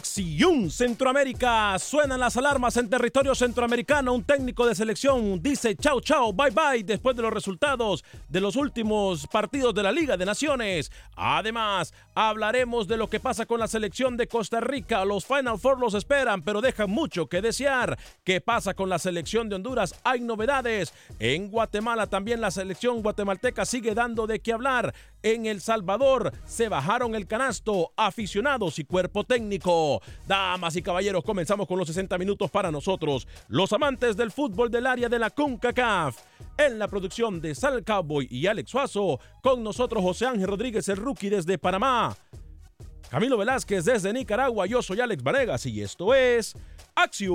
Acción Centroamérica suenan las alarmas en territorio centroamericano. Un técnico de selección dice chao chao, bye bye después de los resultados de los últimos partidos de la Liga de Naciones. Además, hablaremos de lo que pasa con la selección de Costa Rica. Los Final Four los esperan, pero dejan mucho que desear. ¿Qué pasa con la selección de Honduras? Hay novedades. En Guatemala también la selección guatemalteca sigue dando de qué hablar. En El Salvador se bajaron el canasto aficionados y cuerpo técnico. Damas y caballeros, comenzamos con los 60 minutos para nosotros, los amantes del fútbol del área de la CONCACAF. En la producción de Sal Cowboy y Alex Suazo, con nosotros José Ángel Rodríguez, el rookie desde Panamá. Camilo Velázquez desde Nicaragua, yo soy Alex Vanegas y esto es Acción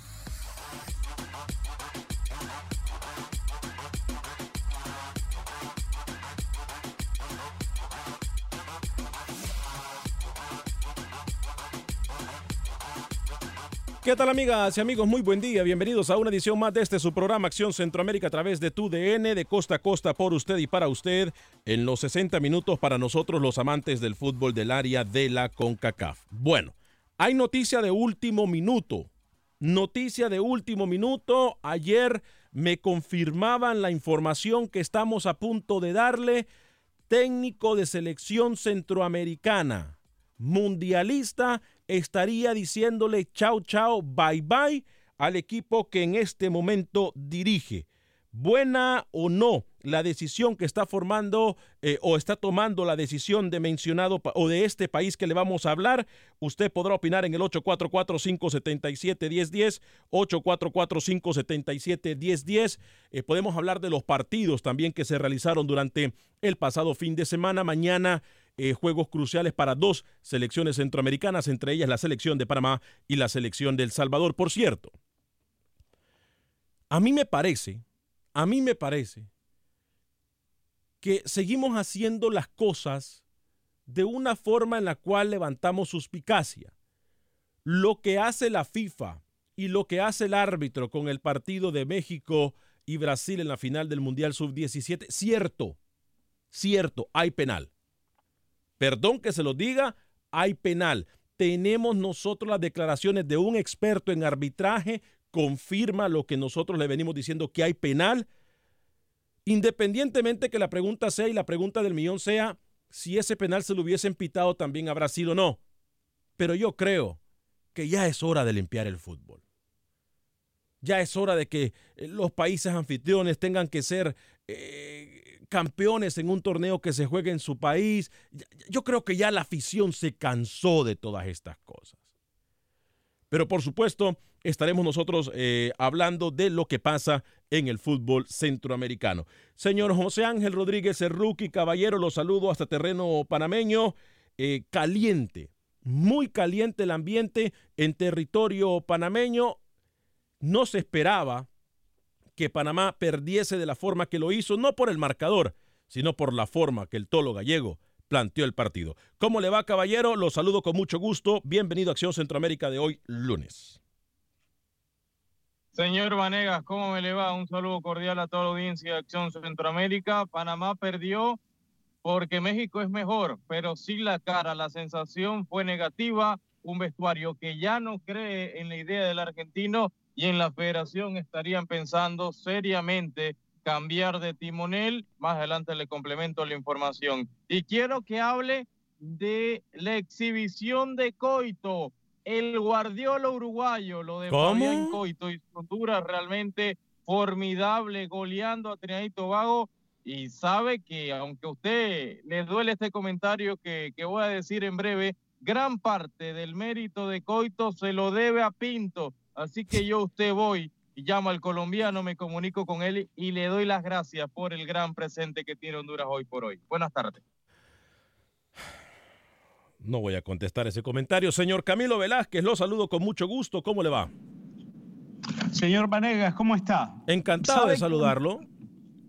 ¿Qué tal amigas y amigos? Muy buen día. Bienvenidos a una edición más de este su programa Acción Centroamérica a través de tu DN de costa a costa por usted y para usted en los 60 minutos para nosotros los amantes del fútbol del área de la CONCACAF. Bueno, hay noticia de último minuto. Noticia de último minuto. Ayer me confirmaban la información que estamos a punto de darle. Técnico de selección centroamericana, mundialista estaría diciéndole chao, chao, bye, bye al equipo que en este momento dirige. Buena o no la decisión que está formando eh, o está tomando la decisión de mencionado o de este país que le vamos a hablar, usted podrá opinar en el 844-577-1010, 844-577-1010. Eh, podemos hablar de los partidos también que se realizaron durante el pasado fin de semana. Mañana eh, juegos cruciales para dos selecciones centroamericanas, entre ellas la selección de Panamá y la selección de El Salvador. Por cierto, a mí me parece, a mí me parece que seguimos haciendo las cosas de una forma en la cual levantamos suspicacia. lo que hace la FIFA y lo que hace el árbitro con el partido de México y Brasil en la final del Mundial Sub-17, cierto, cierto, hay penal. Perdón que se lo diga, hay penal. Tenemos nosotros las declaraciones de un experto en arbitraje, confirma lo que nosotros le venimos diciendo que hay penal. Independientemente que la pregunta sea y la pregunta del millón sea si ese penal se lo hubiesen pitado también a Brasil o no. Pero yo creo que ya es hora de limpiar el fútbol. Ya es hora de que eh, los países anfitriones tengan que ser eh, campeones en un torneo que se juegue en su país. Yo creo que ya la afición se cansó de todas estas cosas. Pero por supuesto, estaremos nosotros eh, hablando de lo que pasa en el fútbol centroamericano. Señor José Ángel Rodríguez, el rookie caballero, los saludo hasta terreno panameño. caliente, muy caliente el ambiente en territorio panameño no se esperaba que Panamá perdiese de la forma que lo hizo, no por el marcador, sino por la forma que el tolo gallego planteó el partido. ¿Cómo le va, caballero? Lo saludo con mucho gusto. Bienvenido a Acción Centroamérica de hoy, lunes. Señor Vanegas, ¿cómo me le va? Un saludo cordial a toda la audiencia de Acción Centroamérica. Panamá perdió porque México es mejor, pero sin la cara. La sensación fue negativa. Un vestuario que ya no cree en la idea del argentino y en la federación estarían pensando seriamente cambiar de timonel. Más adelante le complemento la información. Y quiero que hable de la exhibición de Coito, el guardiola uruguayo, lo de Fabián Coito y Honduras realmente formidable, goleando a Trinidad y Tobago. Y sabe que aunque a usted le duele este comentario que, que voy a decir en breve, gran parte del mérito de Coito se lo debe a Pinto, Así que yo usted voy y llamo al colombiano, me comunico con él y le doy las gracias por el gran presente que tiene Honduras hoy por hoy. Buenas tardes. No voy a contestar ese comentario. Señor Camilo Velázquez, lo saludo con mucho gusto. ¿Cómo le va? Señor Vanegas, ¿cómo está? Encantado de saludarlo.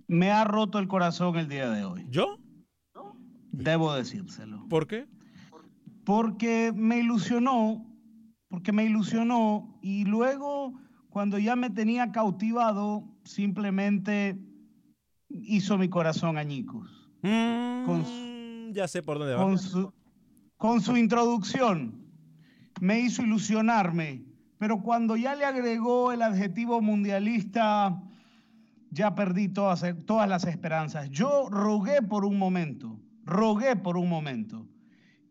Me ha roto el corazón el día de hoy. ¿Yo? Debo decírselo. ¿Por qué? Porque me ilusionó porque me ilusionó y luego cuando ya me tenía cautivado, simplemente hizo mi corazón añicos. Mm, ya sé por dónde va. Con su, con su introducción me hizo ilusionarme, pero cuando ya le agregó el adjetivo mundialista, ya perdí todas, todas las esperanzas. Yo rogué por un momento, rogué por un momento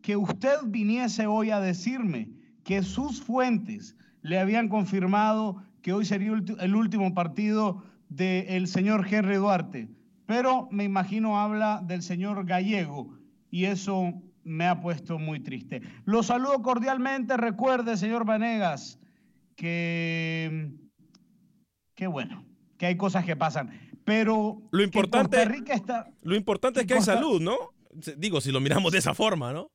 que usted viniese hoy a decirme que sus fuentes le habían confirmado que hoy sería el último partido del señor Henry Duarte. Pero me imagino habla del señor Gallego y eso me ha puesto muy triste. Lo saludo cordialmente. Recuerde, señor Vanegas, que, qué bueno, que hay cosas que pasan. Pero lo importante, Costa Rica está, lo importante es que hay salud, ¿no? Digo, si lo miramos de esa forma, ¿no?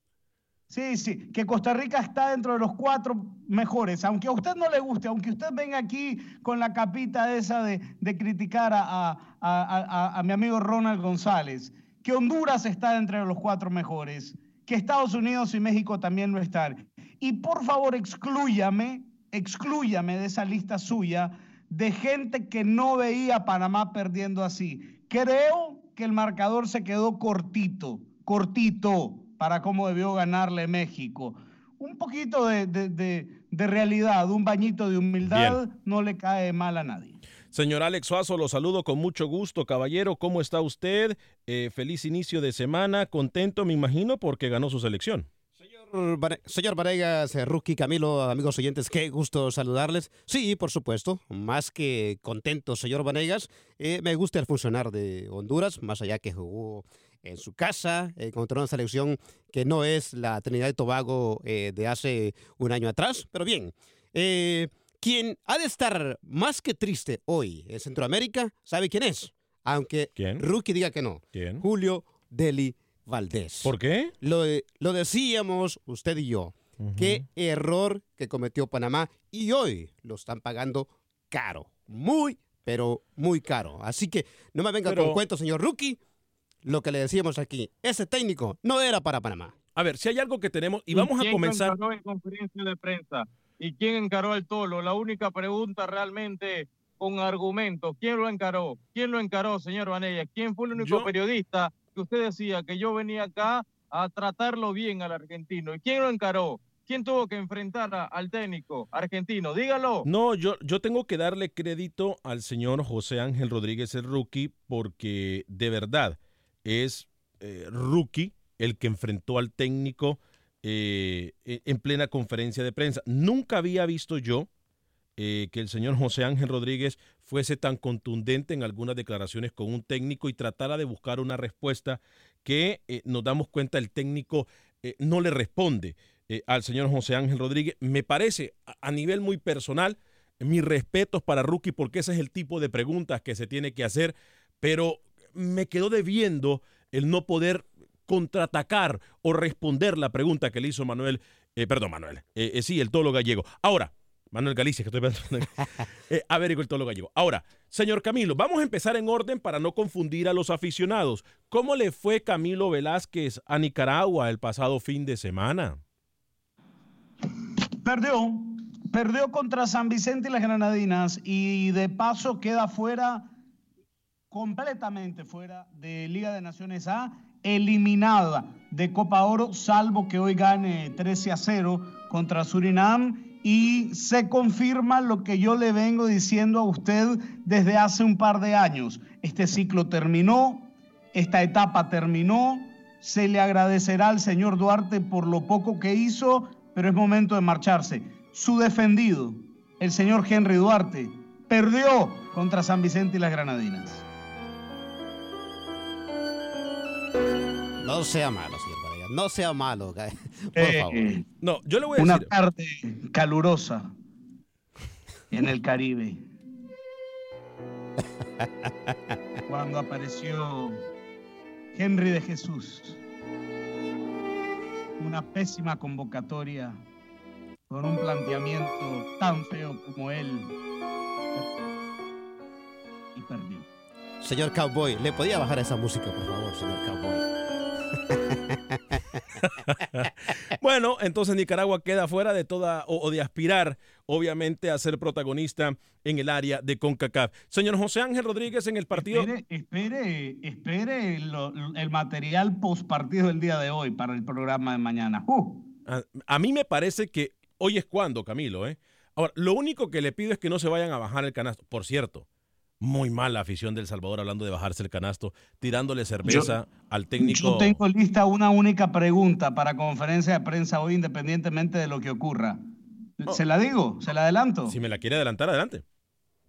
Sí, sí, que Costa Rica está dentro de los cuatro mejores. Aunque a usted no le guste, aunque usted venga aquí con la capita esa de, criticar a, mi amigo Ronald González, que Honduras está entre los cuatro mejores, que Estados Unidos y México también lo están. Y por favor, exclúyame, exclúyame de esa lista suya de gente que no veía a Panamá perdiendo así. Creo que el marcador se quedó cortito, cortito para cómo debió ganarle México. Un poquito de, realidad, un bañito de humildad no le cae mal a nadie. Señor Alex Suazo, lo saludo con mucho gusto, caballero. ¿Cómo está usted? Eh, feliz inicio de semana, contento, me imagino, porque ganó su selección. Señor Varegas, eh, Rookie, Camilo, amigos oyentes, qué gusto saludarles. Sí, por supuesto, más que contento, señor Vanegas. Eh, me gusta el funcionar de Honduras, más allá que jugó en su casa eh, contra una selección que no es la Trinidad y Tobago eh, de hace un año atrás. Pero bien, eh, quien ha de estar más que triste hoy en Centroamérica, ¿sabe quién es? Aunque Rookie diga que no. ¿Quién? Julio Deli Valdés. ¿Por qué? Lo, lo decíamos usted y yo. Qué error que cometió Panamá y hoy lo están pagando caro. Muy, pero muy caro. Así que no me venga con cuentos, señor Rookie lo que le decíamos aquí, ese técnico no era para Panamá. A ver, si hay algo que tenemos, y vamos a quién comenzar. Encaró en conferencia de prensa? ¿Y quién encaró al Tolo? La única pregunta realmente con argumentos. ¿Quién lo encaró? ¿Quién lo encaró, señor Vanella? ¿Quién fue el único Yo- periodista que usted decía que yo venía acá a tratarlo bien al argentino? ¿Y quién lo encaró? ¿Quién tuvo que enfrentar a- al técnico argentino? Dígalo. No, yo, yo tengo que darle crédito al señor José Ángel Rodríguez, el rookie, porque de verdad es eh, rookie el que enfrentó al técnico eh, en en plena conferencia de prensa. Nunca había visto yo eh, que el señor José Ángel Rodríguez fuese tan contundente en algunas declaraciones con un técnico y tratara de buscar una respuesta que nos damos cuenta el técnico no le responde al señor José Ángel Rodríguez. Me parece a nivel muy personal, mis respetos para Rookie porque ese es el tipo de preguntas que se tiene que hacer, pero me quedó debiendo el no poder contraatacar o responder la pregunta que le hizo Manuel, eh, perdón, Manuel, eh, eh, sí, el tolo gallego. Ahora, Manuel Galicia, que estoy pensando. eh, a ver, el tolo gallego. Ahora, señor Camilo, vamos a empezar en orden para no confundir a los aficionados. ¿Cómo le fue Camilo Velázquez a Nicaragua el pasado fin de semana? Perdió, perdió contra San Vicente y las Granadinas y de paso queda fuera, completamente fuera de Liga de Naciones A, eliminada de Copa Oro, salvo que hoy gane 13 a 0 contra Surinam y se confirma lo que yo le vengo diciendo a usted desde hace un par de años. Este ciclo terminó, esta etapa terminó, se le agradecerá al señor Duarte por lo poco que hizo, pero es momento de marcharse. Su defendido, el señor Henry Duarte, perdió contra San Vicente y las Granadinas. No sea malo, señor Varela. No sea malo. Por Eh, favor. No, yo le voy a Una decir. tarde calurosa en el Caribe. Cuando apareció Henry de Jesús. Una pésima convocatoria con un planteamiento tan feo como él. Y perdió. Señor Cowboy, ¿le podía bajar esa música, por favor, señor Cowboy? Bueno, entonces Nicaragua queda fuera de toda o, o de aspirar, obviamente, a ser protagonista en el área de CONCACAF. Señor José Ángel Rodríguez en el partido. Espere, espere, espere lo- el material post partido del día de hoy para el programa de mañana. Uh, A, a mí me parece que hoy es cuando, Camilo, ¿eh? Ahora, lo único que le pido es que no se vayan a bajar el canasto. Por cierto, muy mal la afición del Salvador hablando de bajarse el canasto, tirándole cerveza al técnico. Yo tengo lista una única pregunta para conferencia de prensa hoy, independientemente de lo que ocurra. ¿Se la digo? ¿Se la adelanto? Si me la quiere adelantar, adelante.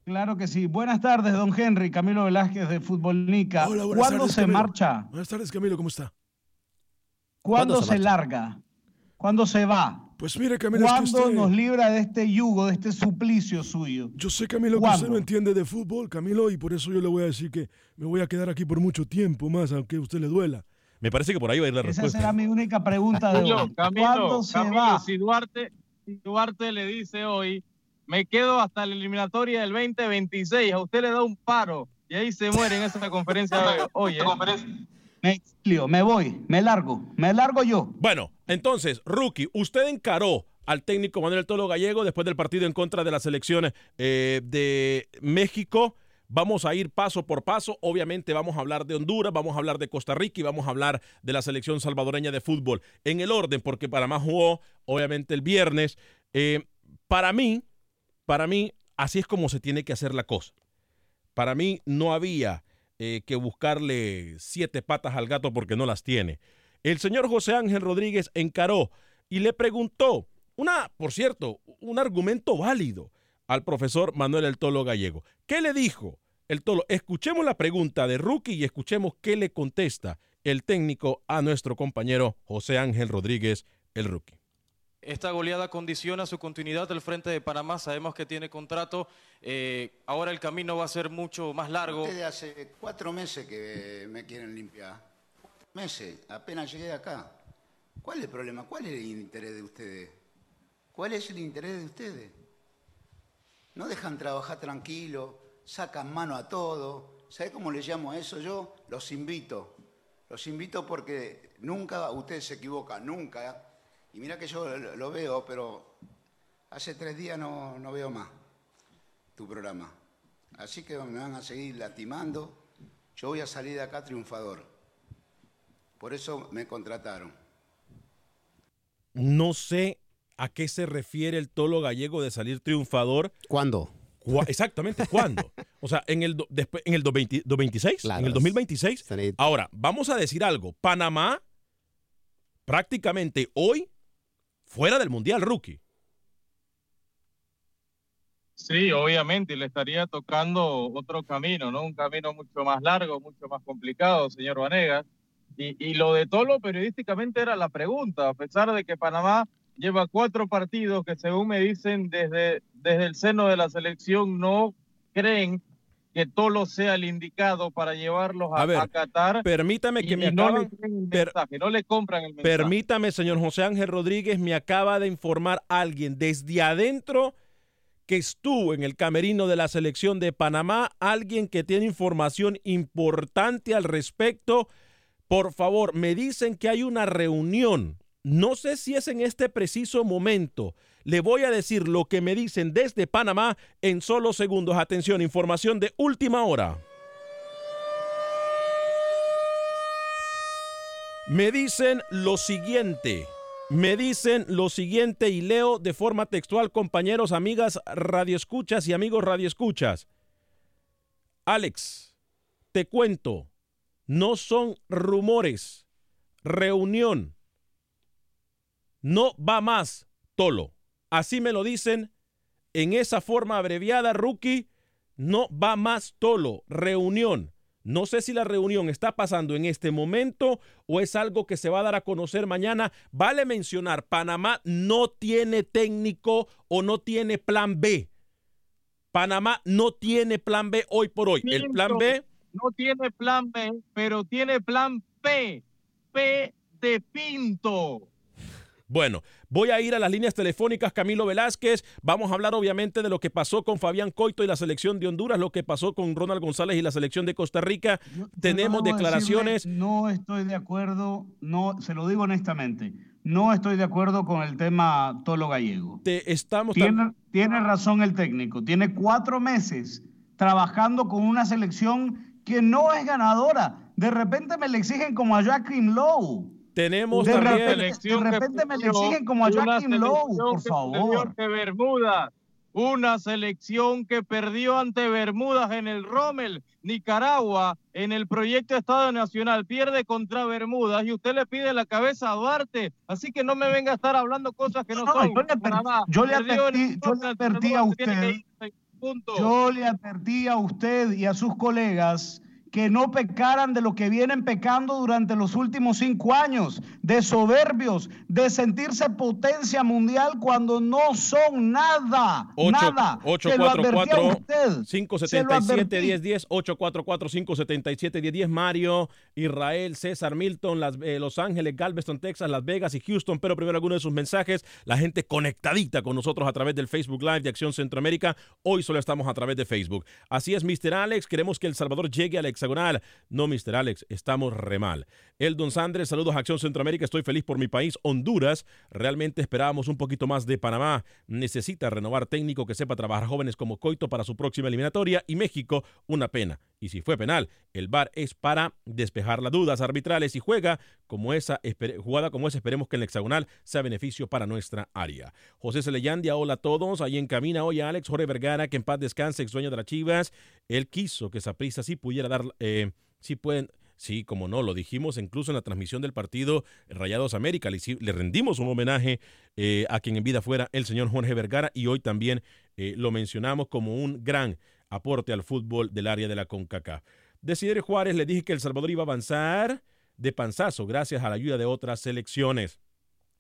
Claro que sí. Buenas tardes, don Henry. Camilo Velázquez de Fútbol Nica. Hola, buenas ¿Cuándo tardes, se Camilo. marcha? Buenas tardes, Camilo, ¿cómo está? ¿Cuándo, ¿Cuándo se larga? ¿Cuándo se va? Pues mire, Camilo, es que ¿Cuándo usted... nos libra de este yugo, de este suplicio suyo? Yo sé, Camilo, que usted ¿Cuándo? no entiende de fútbol, Camilo, y por eso yo le voy a decir que me voy a quedar aquí por mucho tiempo más, aunque a usted le duela. Me parece que por ahí va a ir la Esa respuesta. será mi única pregunta de hoy. Camilo, ¿Cuándo se Camilo, va? Si Duarte, si Duarte le dice hoy, me quedo hasta la eliminatoria del 2026, a usted le da un paro y ahí se muere en esa conferencia de hoy. ¿eh? Me me voy, me largo, me largo yo. Bueno, entonces, Rookie, usted encaró al técnico Manuel Tolo Gallego después del partido en contra de la selección eh, de México. Vamos a ir paso por paso. Obviamente vamos a hablar de Honduras, vamos a hablar de Costa Rica y vamos a hablar de la selección salvadoreña de fútbol. En el orden, porque Panamá jugó, obviamente, el viernes. Eh, para mí, para mí, así es como se tiene que hacer la cosa. Para mí no había eh, que buscarle siete patas al gato porque no las tiene. El señor José Ángel Rodríguez encaró y le preguntó, una, por cierto, un argumento válido al profesor Manuel El Tolo Gallego. ¿Qué le dijo el Tolo? Escuchemos la pregunta de Rookie y escuchemos qué le contesta el técnico a nuestro compañero José Ángel Rodríguez, el Rookie. Esta goleada condiciona su continuidad al frente de Panamá. Sabemos que tiene contrato. Eh, ahora el camino va a ser mucho más largo. Ustedes hace cuatro meses que me quieren limpiar. Meses, apenas llegué acá. ¿Cuál es el problema? ¿Cuál es el interés de ustedes? ¿Cuál es el interés de ustedes? No dejan trabajar tranquilo, sacan mano a todo. ¿Sabe cómo le llamo a eso yo? Los invito. Los invito porque nunca, usted se equivoca, nunca. Y mira que yo lo veo, pero hace tres días no, no veo más tu programa. Así que me van a seguir lastimando. Yo voy a salir de acá triunfador. Por eso me contrataron. No sé a qué se refiere el tolo gallego de salir triunfador. ¿Cuándo? Exactamente, ¿cuándo? O sea, en el, do- después, en el 20 2026, Claro, en el 2026. estaré- Ahora, vamos a decir algo. Panamá, prácticamente hoy, fuera del Mundial Rookie. Sí, obviamente, y le estaría tocando otro camino, ¿no? Un camino mucho más largo, mucho más complicado, señor Vanegas. Y, y lo de Tolo periodísticamente era la pregunta, a pesar de que Panamá lleva cuatro partidos que según me dicen desde, desde el seno de la selección no creen que Tolo sea el indicado para llevarlos a, A ver, a Qatar. Permítame que me no le per- mensaje, no le compran el mensaje. Permítame, señor José Ángel Rodríguez, me acaba de informar alguien desde adentro que estuvo en el camerino de la selección de Panamá, alguien que tiene información importante al respecto. Por favor, me dicen que hay una reunión. No sé si es en este preciso momento. Le voy a decir lo que me dicen desde Panamá en solo segundos. Atención, información de última hora. Me dicen lo siguiente. Me dicen lo siguiente y leo de forma textual, compañeros, amigas, radioescuchas y amigos radioescuchas. Alex, te cuento, no son rumores, reunión. No va más, Tolo. Así me lo dicen en esa forma abreviada, rookie. No va más, Tolo, reunión. No sé si la reunión está pasando en este momento o es algo que se va a dar a conocer mañana. Vale mencionar, Panamá no tiene técnico o no tiene plan B. Panamá no tiene plan B hoy por hoy. El plan B, no tiene plan B, pero tiene plan P. P de Pinto. Bueno, voy a ir a las líneas telefónicas, Camilo Velázquez. Vamos a hablar obviamente de lo que pasó con Fabián Coito y la selección de Honduras, lo que pasó con Ronald González y la selección de Costa Rica. Tenemos declaraciones. decirle, no estoy de acuerdo, no, se lo digo honestamente, no estoy de acuerdo con el tema Tolo Gallego. Te estamos tiene, tiene razón el técnico, tiene cuatro meses trabajando con una selección que no es ganadora. De repente me le exigen como a Joaquim Lowe. Tenemos de también. repente, de repente me le exigen como a Una Joaquim Lowe, selección por que favor. perdió ante Bermudas. Una selección que perdió ante Bermudas en el Rommel, Nicaragua, en el proyecto Estado Nacional. Pierde contra Bermudas y usted le pide la cabeza a Duarte. Así que no me venga a estar hablando cosas que no, No, son. yo le adver- yo le advertí- yo le advertí a usted- irse. Yo le advertí a usted y a sus colegas que no pecaran de lo que vienen pecando durante los últimos cinco años, de soberbios, de sentirse potencia mundial cuando no son nada, nada. Se lo advertí a usted. 577-1010, 844-577-1010, Mario, Israel, César, Milton, Las- eh, Los Ángeles, Galveston, Texas, Las Vegas y Houston. Pero primero algunos de sus mensajes, la gente conectadita con nosotros a través del Facebook Live de Acción Centroamérica. Hoy solo estamos a través de Facebook. Así es, Mr. Alex, queremos que El Salvador llegue al No, Mr. Alex, estamos re mal. El Don Sandres, saludos a Acción Centroamérica, estoy feliz por mi país, Honduras. Realmente esperábamos un poquito más de Panamá. Necesita renovar técnico que sepa trabajar jóvenes como Coito para su próxima eliminatoria. Y México, una pena. Y si fue penal, el VAR es para despejar las dudas arbitrales y juega como esa, jugada como esa, esperemos que el hexagonal sea beneficio para nuestra área. José Celeyandia, hola a todos. Ahí en camina hoy a Alex Jorge Vergara, que en paz descanse, ex dueño de las Chivas. Él quiso que Saprissa sí pudiera dar, eh, sí pueden, sí, como no, lo dijimos incluso en la transmisión del partido Rayados América. Le, rendimos un homenaje eh, a quien en vida fuera el señor Jorge Vergara y hoy también eh, lo mencionamos como un gran aporte al fútbol del área de la CONCACAF. Desiderio Juárez le dije que El Salvador iba a avanzar de panzazo gracias a la ayuda de otras selecciones.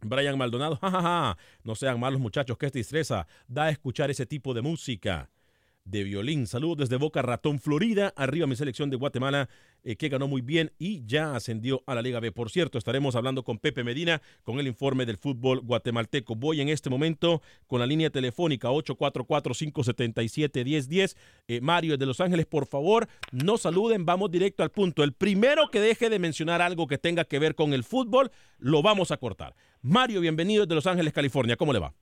Brian Maldonado, jajaja, no sean malos muchachos, que esta distresa da a escuchar ese tipo de música. De violín. Saludos desde Boca Ratón, Florida. Arriba mi selección de Guatemala, eh, que ganó muy bien y ya ascendió a la Liga B. Por cierto, estaremos hablando con Pepe Medina con el informe del fútbol guatemalteco. Voy en este momento con la línea telefónica 844-577-1010. Eh, Mario de Los Ángeles, por favor, no saluden, vamos directo al punto. El primero que deje de mencionar algo que tenga que ver con el fútbol, lo vamos a cortar. Mario, bienvenido desde Los Ángeles, California. ¿Cómo le va?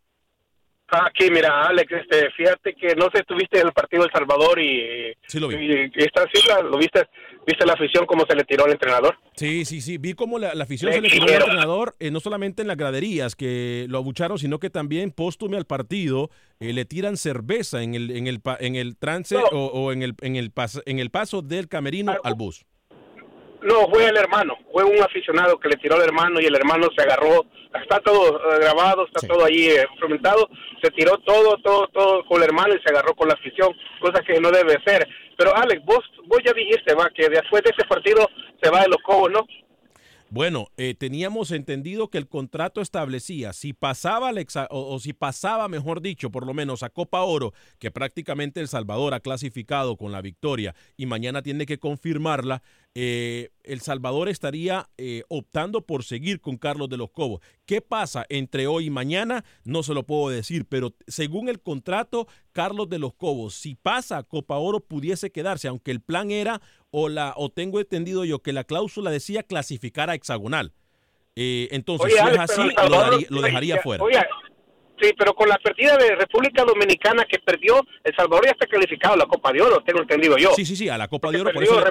Aquí, mira, Alex, este, fíjate que no sé, estuviste en el partido de El Salvador y, Sí lo vi. y esta sí la- lo viste, viste la afición cómo se le tiró al entrenador. Sí, sí, sí. Vi cómo la, la afición Le se le tiró al entrenador, eh, no solamente en las graderías que lo abucharon, sino que también póstume al partido eh, le tiran cerveza en el, en el, en el trance o, o en, el, en, el pas- en el paso del camerino al bus. No, fue el hermano, fue un aficionado que le tiró al hermano y el hermano se agarró, está todo eh, grabado, está todo ahí eh, se tiró todo, todo, todo con el hermano y se agarró con la afición, cosa que no debe ser. Pero Alex, vos, vos ya dijiste, va, que después de ese partido se va de los cobos, ¿no? Bueno, eh, teníamos entendido que el contrato establecía si pasaba al exa- o, o si pasaba, mejor dicho, por lo menos a Copa Oro, que prácticamente El Salvador ha clasificado con la victoria y mañana tiene que confirmarla, eh, El Salvador estaría eh, optando por seguir con Carlos de los Cobos. ¿Qué pasa entre hoy y mañana? No se lo puedo decir, pero según el contrato, Carlos de los Cobos, si pasa Copa Oro, pudiese quedarse, aunque el plan era, o, la, o tengo entendido yo, que la cláusula decía clasificar a hexagonal. Eh, entonces, Oye, si es así, lo, daría- lo dejaría fuera. Oye, sí, pero con la pérdida de República Dominicana que perdió, El Salvador ya está calificado a la Copa de Oro, tengo entendido yo. Sí, sí, sí, a la Copa de Oro. Por eso, le,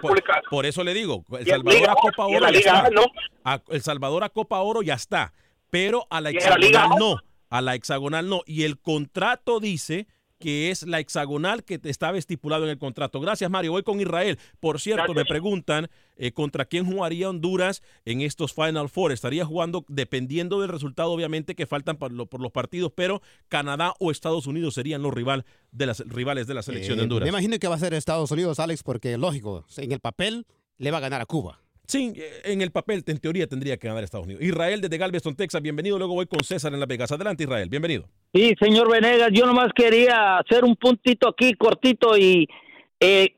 por, eso le digo, El Salvador Liga- a Copa Oro la ya Liga está. ¿no? A- el Salvador a Copa Oro ya está, pero a la ¿Y en la Liga hexagonal no. A la hexagonal no. Y el contrato dice que es la hexagonal que te estaba estipulado en el contrato. Gracias, Mario. Voy con Israel. Por cierto, me preguntan eh, contra quién jugaría Honduras en estos Final Four. Estaría jugando, dependiendo del resultado, obviamente, que faltan por, lo- por los partidos, pero Canadá o Estados Unidos serían los rival de las, rivales de la selección de Eh, Honduras. Me imagino que va a ser Estados Unidos, Alex, porque lógico, en el papel le va a ganar a Cuba. Sí, eh, en el papel, en teoría, tendría que ganar Estados Unidos. Israel desde Galveston, Texas, bienvenido. Luego voy con César en Las Vegas. Adelante, Israel, bienvenido. Sí, señor Venegas, yo nomás quería hacer un puntito aquí cortito y eh,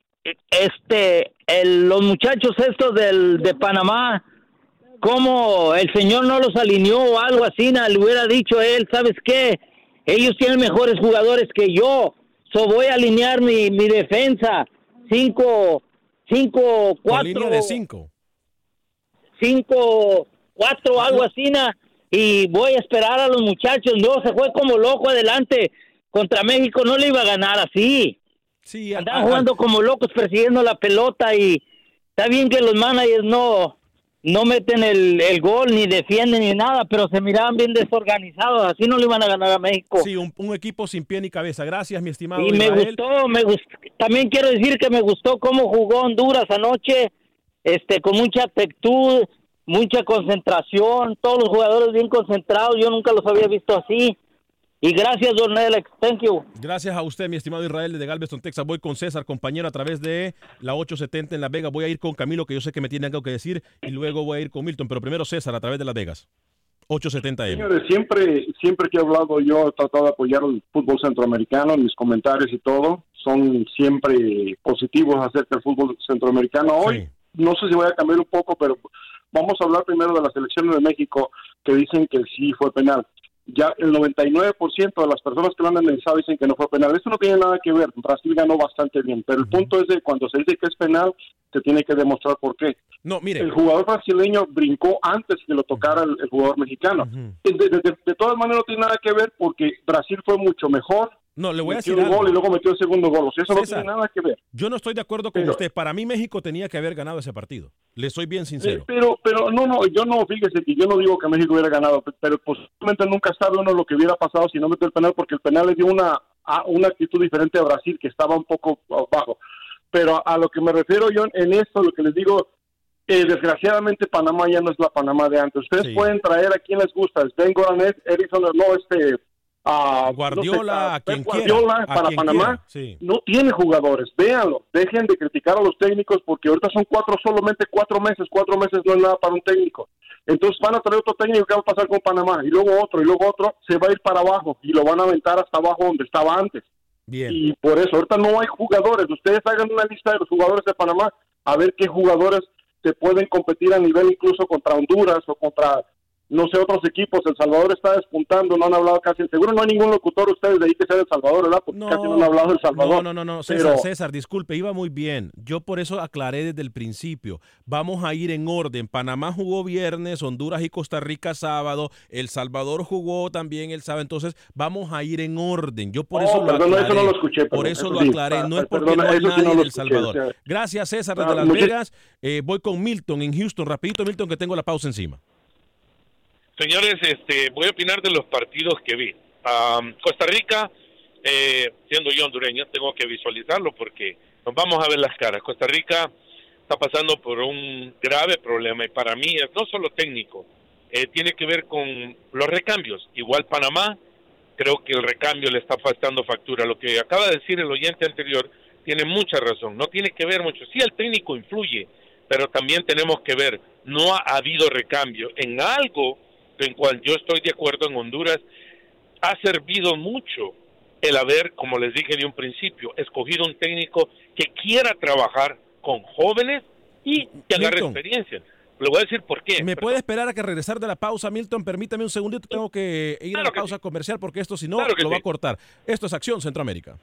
este, el- los muchachos estos del, de Panamá, como el señor no los alineó o algo así, le hubiera dicho a él, ¿sabes qué? Ellos tienen mejores jugadores que yo, so voy a alinear mi, mi defensa, cinco, cinco, cuatro, línea de cinco. Cinco, cuatro, algo así, y voy a esperar a los muchachos. No, se fue como loco adelante. Contra México no le iba a ganar así. Sí, Andaban jugando como locos persiguiendo la pelota y está bien que los managers no, no meten el, el gol ni defienden ni nada, pero se miraban bien desorganizados. Así no le iban a ganar a México. Sí, un, un equipo sin pie ni cabeza. Gracias, mi estimado Y me gustó, me gustó, también quiero decir que me gustó cómo jugó Honduras anoche, este, con mucha actitud, mucha concentración, todos los jugadores bien concentrados, yo nunca los había visto así. Y gracias, Don Alex, thank you. Gracias a usted, mi estimado Israel desde Galveston, Texas. Voy con César, compañero, a través de la 870 en Las Vegas. Voy a ir con Camilo, que yo sé que me tiene algo que decir, y luego voy a ir con Milton. Pero primero César, a través de Las Vegas. 870M. Señores, siempre, siempre que he hablado yo he tratado de apoyar el fútbol centroamericano, mis comentarios y todo son siempre positivos acerca del fútbol centroamericano. Hoy no sé si voy a cambiar un poco, pero vamos a hablar primero de la selección de México que dicen que sí fue penal. Ya el 99% de las personas que lo han analizado dicen que no fue penal. Eso no tiene nada que ver. Brasil ganó bastante bien, pero el punto es de cuando se dice que es penal, se tiene que demostrar por qué. No, mire. El jugador brasileño brincó antes que lo tocara el, el jugador mexicano. de, de- de- de todas maneras no tiene nada que ver porque Brasil fue mucho mejor. No, le voy a decir un algo. gol y luego metió el segundo gol. O sea, eso no tiene nada que ver. Yo no estoy de acuerdo con Pero- usted. Para mí México tenía que haber ganado ese partido. Le soy bien sincero. Eh, pero, pero no, no, yo no, fíjese que yo no digo que México hubiera ganado, pe- pero posiblemente nunca sabe uno lo que hubiera pasado si no metió el penal, porque el penal le dio una, a- una actitud diferente a Brasil, que estaba un poco bajo. Pero a, a lo que me refiero yo en esto, lo que les digo, eh, desgraciadamente Panamá ya no es la Panamá de antes. Ustedes Sí. pueden traer a quien les gusta, Sven Goranet, Erickson, no, este... ah, Guardiola, no sé, ah, a quien Pep quiera, Guardiola a para quien Panamá sí. no tiene jugadores, véanlo, dejen de criticar a los técnicos porque ahorita son cuatro, solamente cuatro meses, cuatro meses no es nada para un técnico. Entonces van a traer otro técnico que va a pasar con Panamá y luego otro y luego otro, se va a ir para abajo y lo van a aventar hasta abajo donde estaba antes. Bien. Y por eso, ahorita no hay jugadores. Ustedes hagan una lista de los jugadores de Panamá a ver qué jugadores se pueden competir a nivel incluso contra Honduras o contra no sé, otros equipos. El Salvador está despuntando, no han hablado casi. Seguro no hay ningún locutor ustedes de ahí que sea del Salvador, ¿verdad? Porque casi no han hablado del Salvador. No, no, no, no. César, Pero- César, disculpe, iba muy bien. Yo por eso aclaré desde el principio. Vamos a ir en orden. Panamá jugó viernes, Honduras y Costa Rica sábado, El Salvador jugó también el sábado. Entonces, vamos a ir en orden. Yo por Oh, eso lo perdón, aclaré. eso no lo escuché, por perdón, eso eso lo aclaré. No es porque perdona, no hay sí nadie no del Salvador. o sea. Gracias, César, Ah, desde Las muchas- Vegas. Eh, voy con Milton en Houston. Rapidito, Milton, que tengo la pausa encima. Señores, este, voy a opinar de los partidos que vi. Am, Costa Rica, eh, siendo yo hondureño, tengo que visualizarlo porque nos vamos a ver las caras. Costa Rica está pasando por un grave problema y para mí es no solo técnico, eh, tiene que ver con los recambios. Igual Panamá, creo que el recambio le está faltando factura. Lo que acaba de decir el oyente anterior tiene mucha razón. No tiene que ver mucho. Sí, el técnico influye, pero también tenemos que ver, no ha habido recambio. En algo en cual yo estoy de acuerdo en Honduras, ha servido mucho el haber, como les dije de un principio, escogido un técnico que quiera trabajar con jóvenes y que agarre experiencia. Le voy a decir por qué. ¿Me puede esperar a que regresar de la pausa, Milton? Permítame un segundito, tengo que ir a la pausa comercial porque esto si no Claro lo va a cortar. Esto es Acción Centroamérica.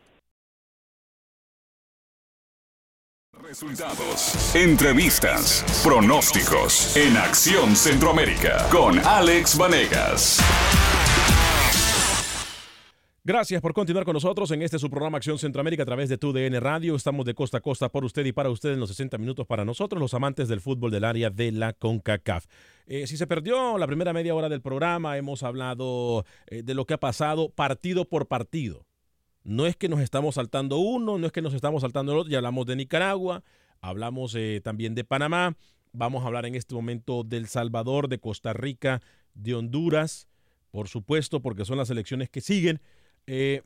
Resultados, entrevistas, pronósticos en Acción Centroamérica con Alex Vanegas. Gracias por continuar con nosotros en este su programa Acción Centroamérica a través de TUDN Radio. Estamos de costa a costa por usted y para usted en los 60 minutos para nosotros, los amantes del fútbol del área de la CONCACAF. Eh, si se perdió la primera media hora del programa, hemos hablado eh, de lo que ha pasado partido por partido. No es que nos estamos saltando uno, no es que nos estamos saltando el otro, ya hablamos de Nicaragua, hablamos eh, también de Panamá, vamos a hablar en este momento del Salvador, de Costa Rica, de Honduras, por supuesto, porque son las elecciones que siguen. Eh,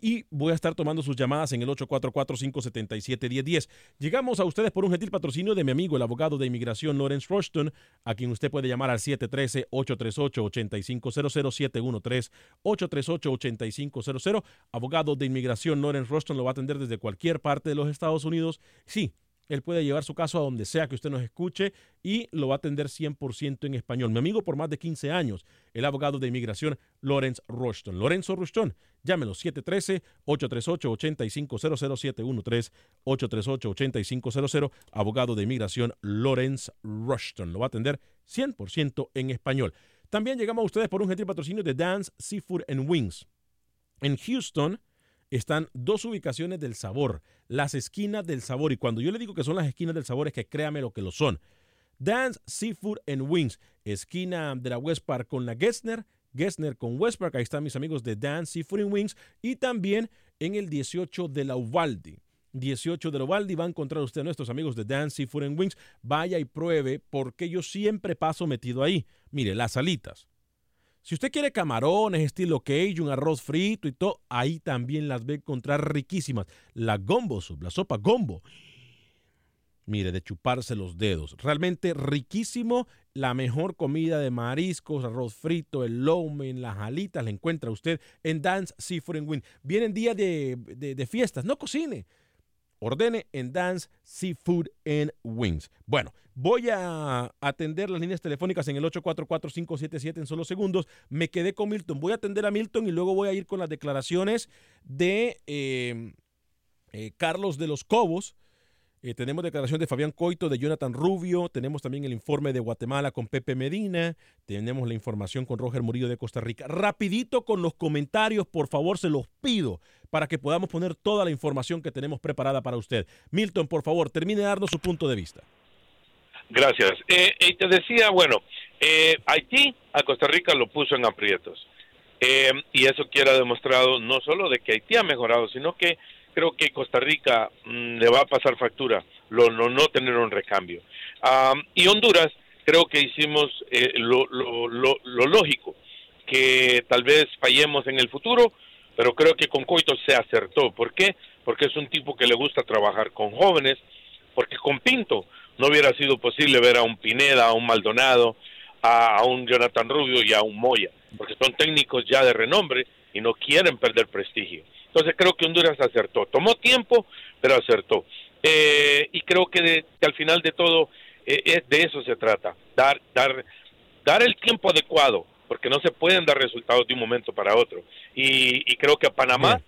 y voy a estar tomando sus llamadas en el 844-577-1010. Llegamos a ustedes por un gentil patrocinio de mi amigo, el abogado de inmigración Lawrence Rushton, a quien usted puede llamar al 713-838-8500, 713-838-8500. Abogado de inmigración Lawrence Rushton lo va a atender desde cualquier parte de los Estados Unidos. Sí, él puede llevar su caso a donde sea que usted nos escuche y lo va a atender 100% en español. Mi amigo por más de 15 años, el abogado de inmigración Lawrence Rushton. Lorenzo Rushton, llámelo 713-838-8500, 713-838-8500, abogado de inmigración Lawrence Rushton. Lo va a atender 100% en español. También llegamos a ustedes por un gentil patrocinio de Dance Seafood and Wings. En Houston, están dos ubicaciones del sabor, las esquinas del sabor. Y cuando yo le digo que son las esquinas del sabor, es que créame lo que lo son. Dance Seafood and Wings, esquina de la West Park con la Gessner, Gessner con West Park. Ahí están mis amigos de Dance Seafood and Wings. Y también en el 18 de la Uvalde. 18 de la Uvalde va a encontrar usted a nuestros amigos de Dance Seafood and Wings. Vaya y pruebe porque yo siempre paso metido ahí. Mire, las alitas. Si usted quiere camarones, estilo cajun, arroz frito y todo, ahí también las a encontrar riquísimas. La gombo soup, la sopa gombo. Mire, de chuparse los dedos. Realmente riquísimo. La mejor comida de mariscos, arroz frito, el lomen, las alitas, la encuentra usted en Dance Seafood and Wing. Vienen días de, de- de fiestas, no cocine. Ordene en Dance Seafood and Wings. Bueno, voy a atender las líneas telefónicas en el 844-577 en solo segundos. Me quedé con Milton. Voy a atender a Milton y luego voy a ir con las declaraciones de eh, eh, Carlos de los Cobos. Eh, tenemos declaración de Fabián Coito, de Jonathan Rubio, tenemos también el informe de Guatemala con Pepe Medina, tenemos la información con Roger Murillo de Costa Rica. Rapidito con los comentarios, por favor, se los pido para que podamos poner toda la información que tenemos preparada para usted. Milton, por favor, termine de darnos su punto de vista. Gracias. Eh, y te decía, bueno, eh, Haití a Costa Rica lo puso en aprietos. Eh, y eso quiera demostrado no solo de que Haití ha mejorado, sino que creo que Costa Rica mm, le va a pasar factura lo, lo no tener un recambio. Am, y Honduras, creo que hicimos eh, lo, lo, lo, lógico, que tal vez fallemos en el futuro, pero creo que con Coito se acertó. ¿Por qué? Porque es un tipo que le gusta trabajar con jóvenes, porque con Pinto no hubiera sido posible ver a un Pineda, a un Maldonado, a un Jonathan Rubio y a un Moya, porque son técnicos ya de renombre y no quieren perder prestigio. Entonces creo que Honduras acertó. Tomó tiempo, pero acertó. Eh, y creo que, de- que al final de todo eh, es de eso se trata, dar, dar, dar el tiempo adecuado, porque no se pueden dar resultados de un momento para otro. Y, y creo que a Panamá,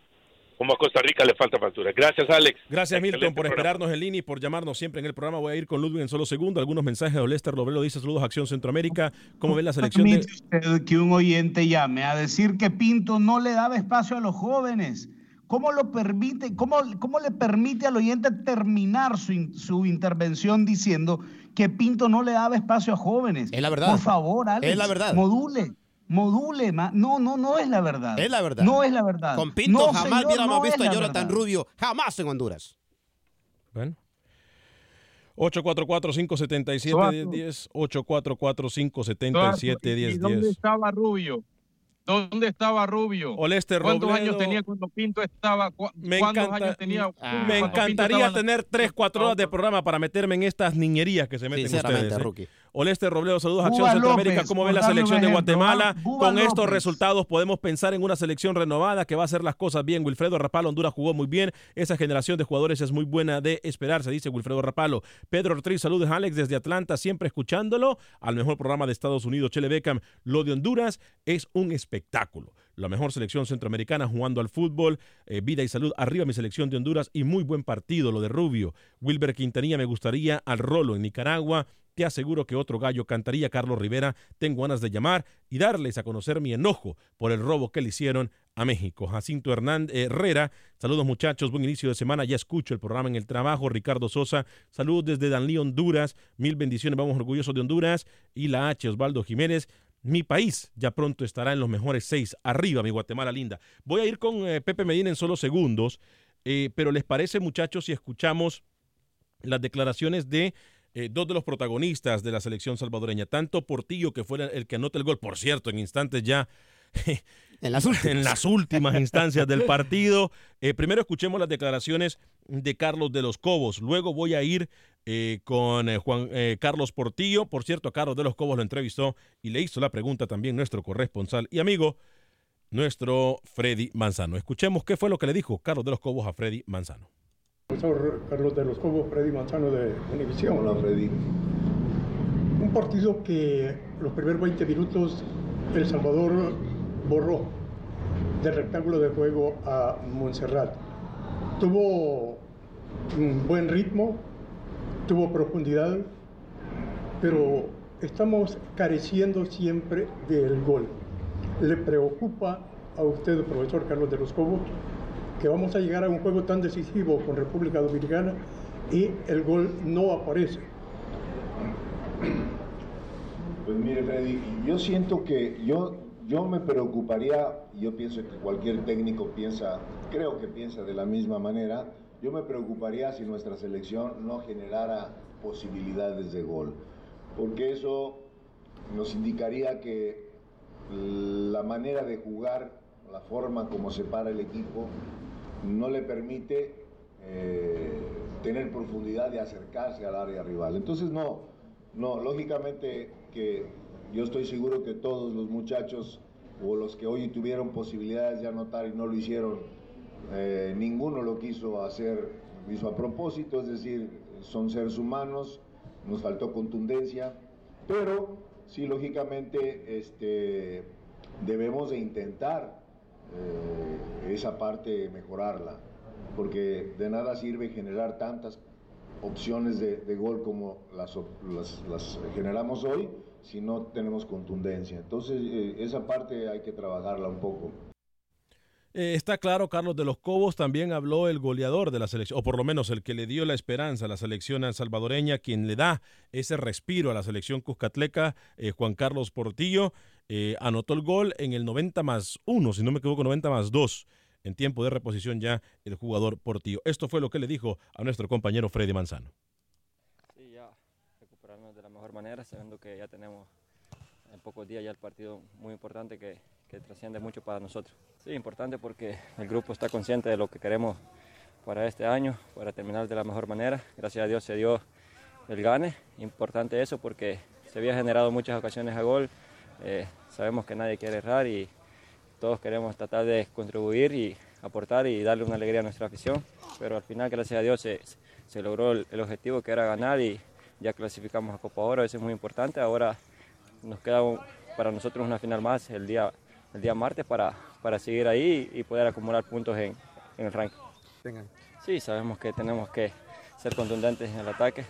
como a Costa Rica, le falta factura. Gracias, Alex. Gracias, Milton, Excelente por programa. esperarnos en línea y por llamarnos siempre en el programa. Voy a ir con Ludwig en solo segundo. Algunos mensajes de Lester Lobrelo dice saludos a Acción Centroamérica. ¿Cómo ve la selección de...? Permite usted que un oyente llame a decir que Pinto no le daba espacio a los jóvenes. ¿Cómo lo permite, cómo, cómo le permite al oyente terminar su, in- su intervención diciendo que Pinto no le daba espacio a jóvenes? Es la verdad. Por favor, Alex. Es la verdad. Module. Module, ma- no, no, no es la verdad. Es la verdad. No es la verdad. Con Pinto No, jamás señor, hubiéramos no visto a Jonathan verdad. Rubio, jamás en Honduras. Bueno. 844-577-1010. 844-577-1010. ¿Y dónde estaba Rubio? ¿Dónde estaba Rubio? O Lester ¿Cuántos Robledo. años tenía cuando Pinto estaba? cu- Me, ¿Cuántos encanta- años tenía? me cuando Pinto encantaría estaba tener 3, 4 horas de programa para meterme en estas niñerías que se meten Sinceramente, ustedes. ¿eh? rookie. Oleste Robleo, saludos a Acción Centroamérica. ¿Cómo ve la selección de Guatemala? ¿ah? Búa Con estos López. resultados podemos pensar en una selección renovada que va a hacer las cosas bien. Wilfredo Rapalo, Honduras jugó muy bien. Esa generación de jugadores es muy buena de esperarse, dice Wilfredo Rapalo. Pedro Ortiz, saludos Alex desde Atlanta, siempre escuchándolo. Al mejor programa de Estados Unidos, Chele Beckham. Lo de Honduras es un espectáculo. La mejor selección centroamericana jugando al fútbol, eh, vida y salud. Arriba mi selección de Honduras y muy buen partido lo de Rubio. Wilber Quintanilla me gustaría al rolo en Nicaragua. Te aseguro que otro gallo cantaría Carlos Rivera. Tengo ganas de llamar y darles a conocer mi enojo por el robo que le hicieron a México. Jacinto Hernández Herrera, saludos muchachos, buen inicio de semana. Ya escucho el programa en el trabajo. Ricardo Sosa, saludos desde Danlí, Honduras. Mil bendiciones, vamos orgullosos de Honduras. Y la H, Osvaldo Jiménez. Mi país ya pronto estará en los mejores seis. Arriba, mi Guatemala linda. Voy a ir con eh, Pepe Medina en solo segundos, eh, pero ¿les parece, muchachos, si escuchamos las declaraciones de eh, dos de los protagonistas de la selección salvadoreña? Tanto Portillo, que fue el que anota el gol, por cierto, en instantes ya. En las últimas. en las últimas instancias del partido. Eh, primero escuchemos las declaraciones de Carlos de los Cobos. Luego voy a ir eh, con Juan Carlos Portillo. Por cierto, a Carlos de los Cobos lo entrevistó y le hizo la pregunta también nuestro corresponsal y amigo, nuestro Freddy Manzano. Escuchemos qué fue lo que le dijo Carlos de los Cobos a Freddy Manzano. Profesor Carlos de los Cobos, Freddy Manzano de Univisión. Hola, Freddy. Un partido que los primeros 20 minutos El Salvador borró del rectángulo de juego a Montserrat. Tuvo un buen ritmo, tuvo profundidad, pero estamos careciendo siempre del gol. ¿Le preocupa a usted, profesor Carlos de los Cobos, que vamos a llegar a un juego tan decisivo con República Dominicana y el gol no aparece? Pues mire, Freddy, yo siento que yo, yo me preocuparía, yo pienso que cualquier técnico piensa, creo que piensa de la misma manera, yo me preocuparía si nuestra selección no generara posibilidades de gol, porque eso nos indicaría que la manera de jugar, la forma como se para el equipo, no le permite eh, tener profundidad y acercarse al área rival. Entonces no, no, lógicamente que yo estoy seguro que todos los muchachos o los que hoy tuvieron posibilidades de anotar y no lo hicieron, eh, ninguno lo quiso hacer, lo hizo a propósito, es decir, son seres humanos, nos faltó contundencia, pero sí, lógicamente, este, debemos de intentar eh, esa parte mejorarla, porque de nada sirve generar tantas opciones de, gol como las generamos hoy si no tenemos contundencia. Entonces, eh, esa parte hay que trabajarla un poco. Eh, está claro, Carlos de los Cobos también habló el goleador de la selección, o por lo menos el que le dio la esperanza a la selección salvadoreña, quien le da ese respiro a la selección cuscatleca, eh, Juan Carlos Portillo, eh, anotó el gol en el 90 más 1, si no me equivoco, 90 más 2, en tiempo de reposición ya el jugador Portillo. Esto fue lo que le dijo a nuestro compañero Freddy Manzano. Sí, ya recuperarnos de la mejor manera, sabiendo que ya tenemos en pocos días ya el partido muy importante que, que trasciende mucho para nosotros. Sí, importante porque el grupo está consciente de lo que queremos para este año, para terminar de la mejor manera. Gracias a Dios se dio el gane, importante eso porque se había generado muchas ocasiones a gol. Eh, sabemos que nadie quiere errar y todos queremos tratar de contribuir y aportar y darle una alegría a nuestra afición, pero al final, gracias a Dios, se, se logró el, el objetivo que era ganar y ya clasificamos a Copa Oro, eso es muy importante. Ahora nos queda un- para nosotros una final más el día, el día martes para, para seguir ahí y poder acumular puntos en, en el ranking. Sí, sabemos que tenemos que ser contundentes en el ataque,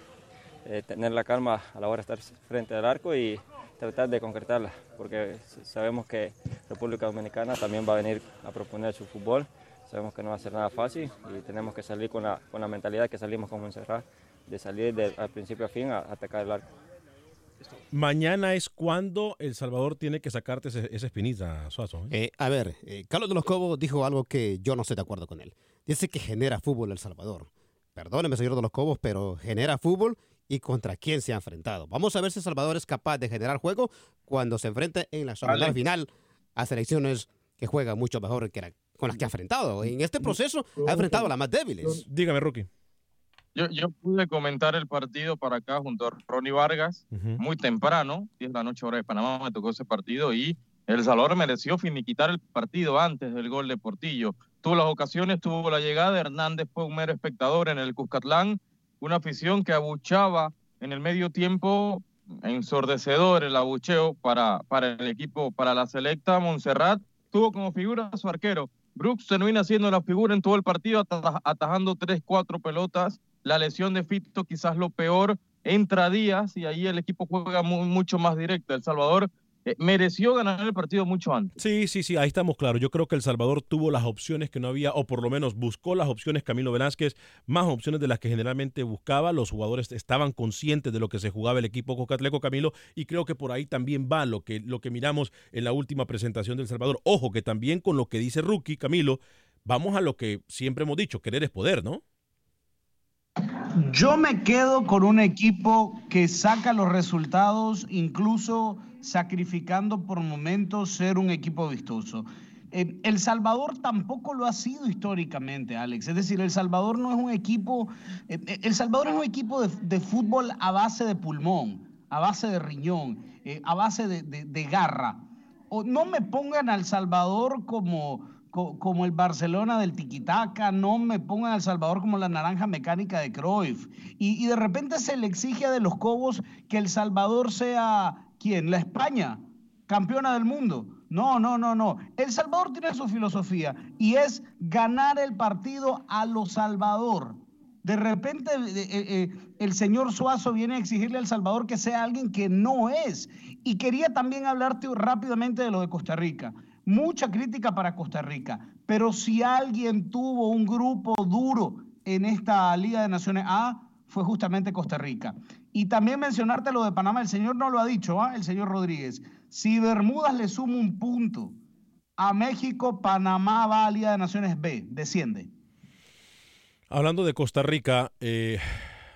eh, tener la calma a la hora de estar frente al arco y tratar de concretarla, porque sabemos que República Dominicana también va a venir a proponer su fútbol, sabemos que no va a ser nada fácil y tenemos que salir con la, con la mentalidad que salimos con Montserrat, de salir de, al principio a fin a, a atacar el arco. Mañana es cuando El Salvador tiene que sacarte ese- esa espinita, Suazo. ¿eh? Eh, a ver, eh, Carlos de los Cobos dijo algo que yo no estoy de acuerdo con él. Dice que genera fútbol El Salvador. Perdóneme, señor de los Cobos, pero genera fútbol y contra quién se ha enfrentado. Vamos a ver si Salvador es capaz de generar juego cuando se enfrente en la zona Vale. final a selecciones que juegan mucho mejor que la- con las que ha enfrentado. En este proceso ha enfrentado a las más débiles. Dígame, Rookie. Yo, yo pude comentar el partido para acá junto a Ronnie Vargas muy temprano, 10 de la noche hora de Panamá, me tocó ese partido y El Salvador mereció finiquitar el partido antes del gol de Portillo. Tuvo las ocasiones, tuvo la llegada, Hernández fue un mero espectador en el Cuscatlán, una afición que abuchaba en el medio tiempo, ensordecedor el abucheo para, para el equipo, para la selecta Montserrat, tuvo como figura su arquero. Brooks termina haciendo la figura en todo el partido, ata- atajando tres, cuatro pelotas. La lesión de Fito quizás lo peor. Entra Díaz y ahí el equipo juega mu- mucho más directo. El Salvador eh, mereció ganar el partido mucho antes. Sí, sí, sí, ahí estamos claros. Yo creo que El Salvador tuvo las opciones que no había, o por lo menos buscó las opciones Camilo Velázquez, más opciones de las que generalmente buscaba. Los jugadores estaban conscientes de lo que se jugaba el equipo Cocatleco Camilo, y creo que por ahí también va lo que, lo que miramos en la última presentación del Salvador. Ojo, que también con lo que dice Rookie, Camilo, vamos a lo que siempre hemos dicho, querer es poder, ¿no? Yo me quedo con un equipo que saca los resultados, incluso sacrificando por momentos ser un equipo vistoso. Eh, el Salvador tampoco lo ha sido históricamente, Alex. Es decir, El Salvador no es un equipo, eh, eh, El Salvador es un equipo de, de fútbol a base de pulmón, a base de riñón, a base de, de- garra. O no me pongan al Salvador como, co- como el Barcelona del Tiquitaca, no me pongan al Salvador como la naranja mecánica de Cruyff. Y, y de repente se le exige a de los Cobos que El Salvador sea, ¿quién? La España, campeona del mundo. No, no, no, no. El Salvador tiene su filosofía y es ganar el partido a lo Salvador. De repente eh, eh, eh, el señor Suazo viene a exigirle al Salvador que sea alguien que no es. Y quería también hablarte rápidamente de lo de Costa Rica. Mucha crítica para Costa Rica, pero si alguien tuvo un grupo duro en esta Liga de Naciones A, fue justamente Costa Rica. Y también mencionarte lo de Panamá, el señor no lo ha dicho, ¿ah? el señor Rodríguez. Si Bermudas le suma un punto a México, Panamá va a Liga de Naciones B, desciende. Hablando de Costa Rica, eh,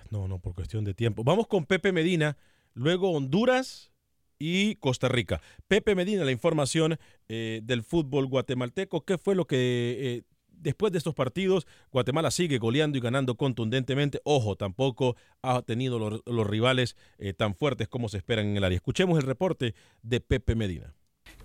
no, no, por cuestión de tiempo. Vamos con Pepe Medina, luego Honduras y Costa Rica. Pepe Medina, la información eh, del fútbol guatemalteco. ¿Qué fue lo que eh, después de estos partidos Guatemala sigue goleando y ganando contundentemente? Ojo, tampoco ha tenido los, rivales eh, tan fuertes como se esperan en el área. Escuchemos el reporte de Pepe Medina.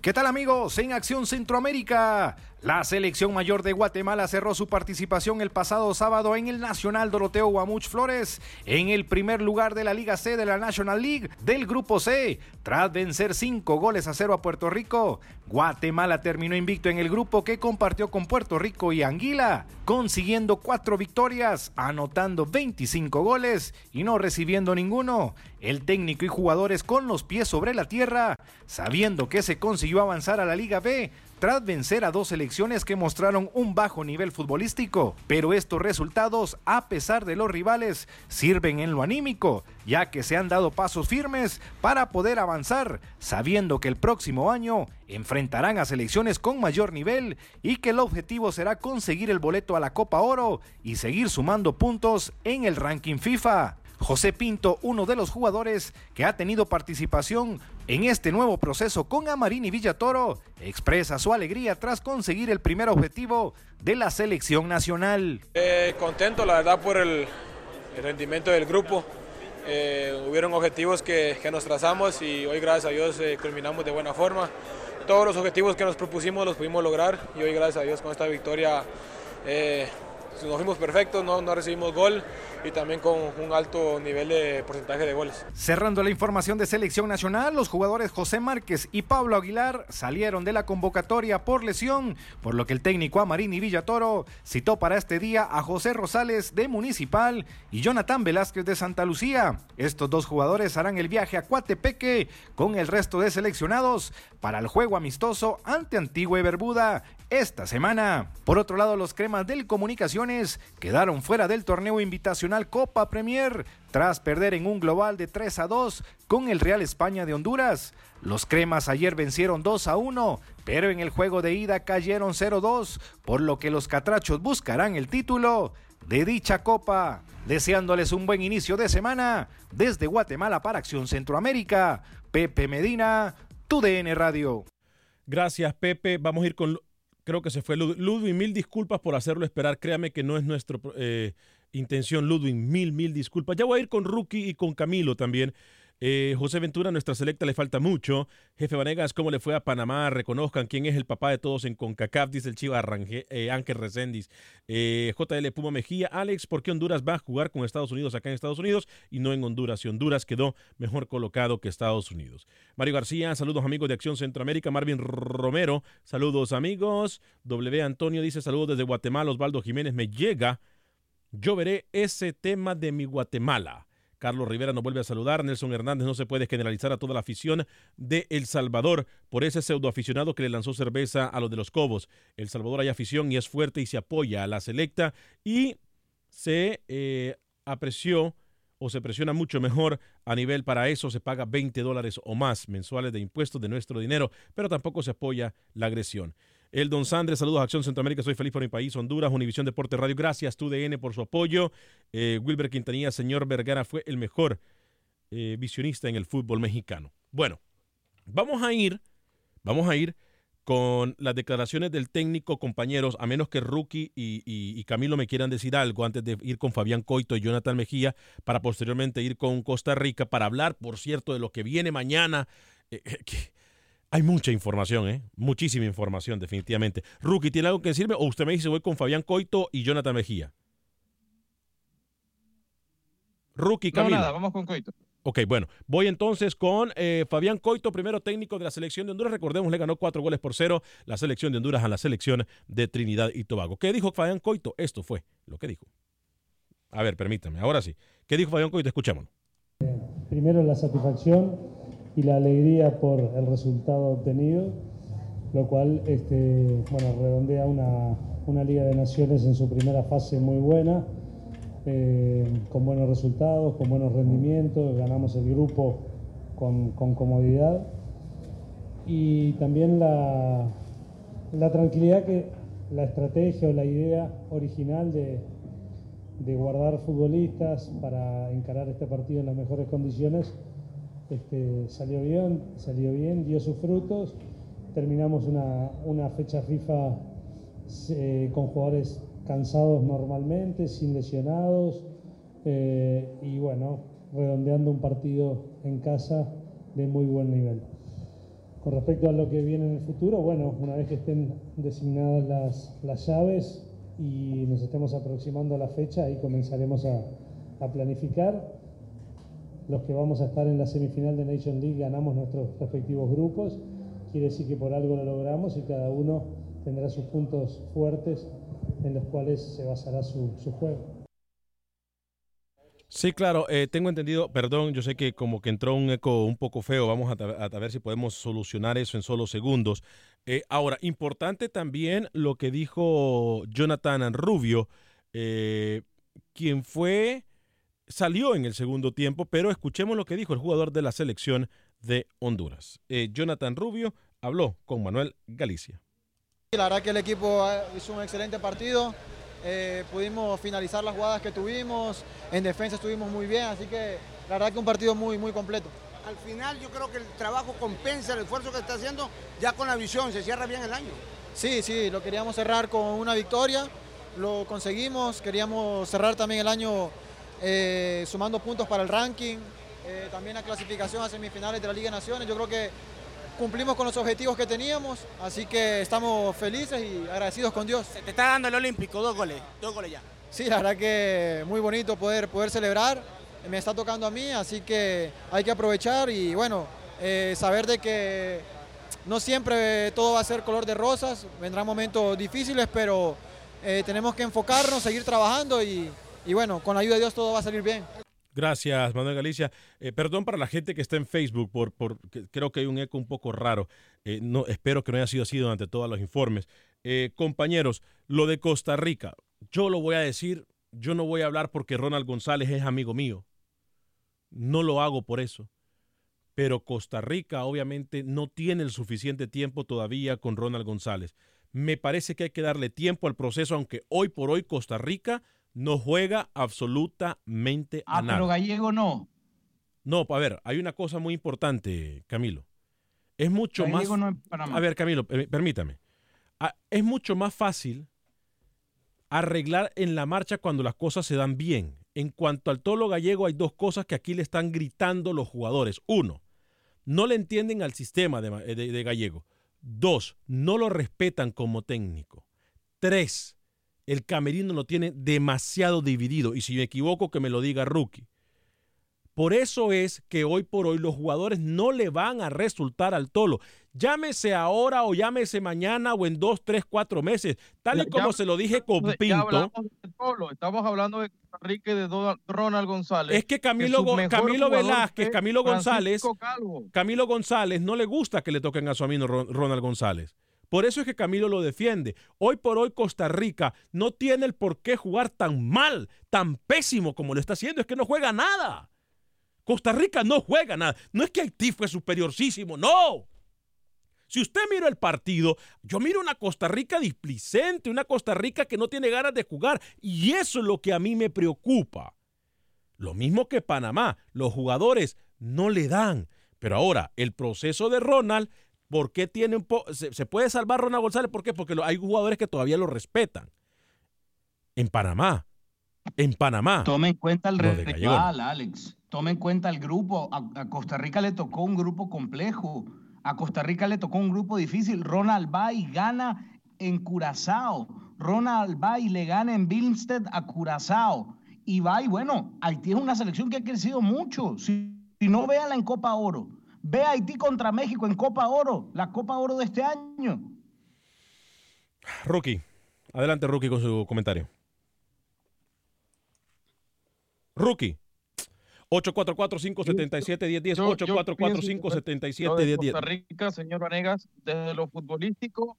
¿Qué tal amigos? En Acción Centroamérica, la selección mayor de Guatemala cerró su participación el pasado sábado en el Nacional Doroteo Guamuch Flores, en el primer lugar de la Liga C de la National League del Grupo C, tras vencer cinco goles a cero a Puerto Rico. Guatemala terminó invicto en el grupo que compartió con Puerto Rico y Anguila, consiguiendo cuatro victorias, anotando 25 goles y no recibiendo ninguno. El técnico y jugadores con los pies sobre la tierra, sabiendo que se consiguió avanzar a la Liga B tras vencer a dos selecciones que mostraron un bajo nivel futbolístico. Pero estos resultados, a pesar de los rivales, sirven en lo anímico, ya que se han dado pasos firmes para poder avanzar, sabiendo que el próximo año enfrentarán a selecciones con mayor nivel y que el objetivo será conseguir el boleto a la Copa Oro y seguir sumando puntos en el ranking FIFA. José Pinto, uno de los jugadores que ha tenido participación en este nuevo proceso con Amarini Villatoro, expresa su alegría tras conseguir el primer objetivo de la selección nacional. Eh, contento, la verdad, por el, rendimiento del grupo. Eh, hubieron objetivos que, que nos trazamos y hoy, gracias a Dios, eh, culminamos de buena forma. todos los objetivos que nos propusimos los pudimos lograr y hoy gracias a Dios con esta victoria eh, nos fuimos perfectos, no, no recibimos gol y también con un alto nivel de porcentaje de goles. Cerrando la información de selección nacional, los jugadores José Márquez y Pablo Aguilar salieron de la convocatoria por lesión, por lo que el técnico Amarini Villatoro citó para este día a José Rosales de Municipal y Jonathan Velázquez de Santa Lucía. Estos dos jugadores harán el viaje a Coatepeque con el resto de seleccionados para el juego amistoso ante Antigua y Bermuda esta semana. Por otro lado, los cremas del Comunicaciones quedaron fuera del torneo invitacional Copa Premier tras perder en un global de 3 a 2 con el Real España de Honduras. Los cremas ayer vencieron 2 a 1, pero en el juego de ida cayeron 0-2, por lo que los catrachos buscarán el título de dicha copa. Deseándoles un buen inicio de semana desde Guatemala para Acción Centroamérica. Pepe Medina, tu DN Radio. Gracias, Pepe. Vamos a ir con creo que se fue Ludwig. Mil disculpas por hacerlo esperar. Créame que no es nuestra eh, intención, Ludwig. Mil, mil disculpas. Ya voy a ir con Rookie y con Camilo también. Eh, José Ventura, nuestra selecta le falta mucho. Jefe Vanegas, ¿cómo le fue a Panamá? Reconozcan quién es el papá de todos en CONCACAF, dice el chivo eh, Ángel Reséndiz. Eh, JL Puma Mejía, Alex, ¿por qué Honduras va a jugar con Estados Unidos acá en Estados Unidos y no en Honduras? Y Honduras quedó mejor colocado que Estados Unidos. Mario García, saludos amigos de Acción Centroamérica. Marvin Romero, saludos amigos. W. Antonio dice saludos desde Guatemala. Osvaldo Jiménez, me llega. Yo veré ese tema de mi Guatemala. Carlos Rivera nos vuelve a saludar. Nelson Hernández no se puede generalizar a toda la afición de El Salvador por ese pseudo aficionado que le lanzó cerveza a los de los Cobos. El Salvador hay afición y es fuerte y se apoya a la selecta y se eh, apreció o se presiona mucho mejor a nivel para eso se paga 20 dólares o más mensuales de impuestos de nuestro dinero, pero tampoco se apoya la agresión. El Don Sandre, saludos a Acción Centroamérica, soy feliz por mi país, Honduras, Univisión Deporte Radio, gracias TUDN por su apoyo. Eh, Wilber Quintanilla, señor Vergara, fue el mejor eh, visionista en el fútbol mexicano. Bueno, vamos a ir, vamos a ir con las declaraciones del técnico, compañeros, a menos que Rookie y, Camilo me quieran decir algo antes de ir con Fabián Coito y Jonathan Mejía, para posteriormente ir con Costa Rica, para hablar, por cierto, de lo que viene mañana. Eh, hay mucha información, ¿eh? Muchísima información, definitivamente. Rookie, ¿tiene algo que decirme? O usted me dice, voy con Fabián Coito y Jonathan Mejía. Rookie, Camilo. No, nada, vamos con Coito. Ok, bueno, voy entonces con eh, Fabián Coito, primero técnico de la selección de Honduras. Recordemos, le ganó cuatro goles por cero la selección de Honduras a la selección de Trinidad y Tobago. ¿Qué dijo Fabián Coito? Esto fue lo que dijo. A ver, permítame, ahora sí. ¿Qué dijo Fabián Coito? Escuchémoslo. Primero la satisfacción y la alegría por el resultado obtenido, lo cual este, bueno, redondea una, una Liga de Naciones en su primera fase muy buena, eh, con buenos resultados, con buenos rendimientos, ganamos el grupo con, con comodidad. Y también la, la, tranquilidad que la estrategia o la idea original de, de guardar futbolistas para encarar este partido en las mejores condiciones este, salió bien, salió bien, dio sus frutos. Terminamos una, fecha FIFA eh, con jugadores cansados normalmente, sin lesionados eh, y bueno, redondeando un partido en casa de muy buen nivel. Con respecto a lo que viene en el futuro, bueno, una vez que estén designadas las, las llaves y nos estemos aproximando a la fecha, ahí comenzaremos a, a planificar los que vamos a estar en la semifinal de Nation League ganamos nuestros respectivos grupos. Quiere decir que por algo lo logramos y cada uno tendrá sus puntos fuertes en los cuales se basará su, juego. Sí, claro, eh, tengo entendido, perdón, yo sé que como que entró un eco un poco feo, vamos a, ver si podemos solucionar eso en solo segundos. Eh, ahora, importante también lo que dijo Jonathan Rubio, eh, quien fue salió en el segundo tiempo, pero escuchemos lo que dijo el jugador de la selección de Honduras. Eh, Jonathan Rubio habló con Manuel Galicia. La verdad que el equipo hizo un excelente partido, eh, pudimos finalizar las jugadas que tuvimos, en defensa estuvimos muy bien, así que la verdad que un partido muy, muy completo. Al final yo creo que el trabajo compensa el esfuerzo que está haciendo ya con la visión, se cierra bien el año. Sí, sí, lo queríamos cerrar con una victoria, lo conseguimos, queríamos cerrar también el año eh, sumando puntos para el ranking, eh, también la clasificación a semifinales de la Liga de Naciones. Yo creo que cumplimos con los objetivos que teníamos, así que estamos felices y agradecidos con Dios. Te está dando el Olímpico, dos goles, dos goles ya. Sí, la verdad que muy bonito poder, poder celebrar, me está tocando a mí, así que hay que aprovechar y bueno, eh, saber de que no siempre todo va a ser color de rosas, vendrán momentos difíciles, pero eh, tenemos que enfocarnos, seguir trabajando y, y bueno, con la ayuda de Dios todo va a salir bien. Gracias, Manuel Galicia. Eh, perdón para la gente que está en Facebook, por, por creo que hay un eco un poco raro. Eh, no, espero que no haya sido así durante todos los informes. Eh, compañeros, lo de Costa Rica, yo lo voy a decir, yo no voy a hablar porque Ronald González es amigo mío. No lo hago por eso. Pero Costa Rica obviamente no tiene el suficiente tiempo todavía con Ronald González. Me parece que hay que darle tiempo al proceso, aunque hoy por hoy Costa Rica no juega absolutamente a Ah, nada. pero Gallego no. No, a ver, hay una cosa muy importante, Camilo. Es mucho más. Gallego no es Panamá. A ver, Camilo, per- permítame. Ah, Es mucho más fácil arreglar en la marcha cuando las cosas se dan bien. En cuanto al tolo gallego, hay dos cosas que aquí le están gritando los jugadores. Uno, no le entienden al sistema de, ma- de- de gallego. Dos, no lo respetan como técnico. Tres, el camerino lo tiene demasiado dividido. Y si me equivoco, que me lo diga Rookie. Por eso es que hoy por hoy los jugadores no le van a resultar al tolo. Llámese ahora o llámese mañana o en dos, tres, cuatro meses. Tal y como ya- se lo dije con Ya Pinto. hablamos de Polo, estamos hablando de y de Ronald González. Es que Camilo, mejor Camilo Velázquez, Camilo González. Camilo González no le gusta que le toquen a su amigo Ron- Ronald González. Por eso es que Camilo lo defiende. Hoy por hoy Costa Rica no tiene el por qué jugar tan mal, tan pésimo como lo está haciendo. Es que no juega nada. Costa Rica no juega nada. No es que Haití fue superiorcísimo, no. Si usted mira el partido, yo miro una Costa Rica displicente, una Costa Rica que no tiene ganas de jugar. Y eso es lo que a mí me preocupa. Lo mismo que Panamá, los jugadores no le dan. Pero ahora, el proceso de Ronald, ¿por qué tiene un po se, se puede salvar Ronald González? ¿Por qué? Porque lo- hay jugadores que todavía lo respetan. En Panamá. En Panamá. Tome en cuenta el rival, Alex. Tome en cuenta el grupo. A, a Costa Rica le tocó un grupo complejo. A Costa Rica le tocó un grupo difícil. Ronald va y gana en Curazao. Ronald va y le gana en Bilstead a Curazao. Y va y bueno, Haití es una selección que ha crecido mucho. Si, si no, véala en Copa Oro. Ve a Haití contra México en Copa Oro, la Copa Oro de este año. Rookie. Adelante, Rookie, con su comentario. Rookie. 844-577-1010. Yo- yo pienso que Lo de 844-577-1010. Costa Rica, señor Vanegas, desde lo futbolístico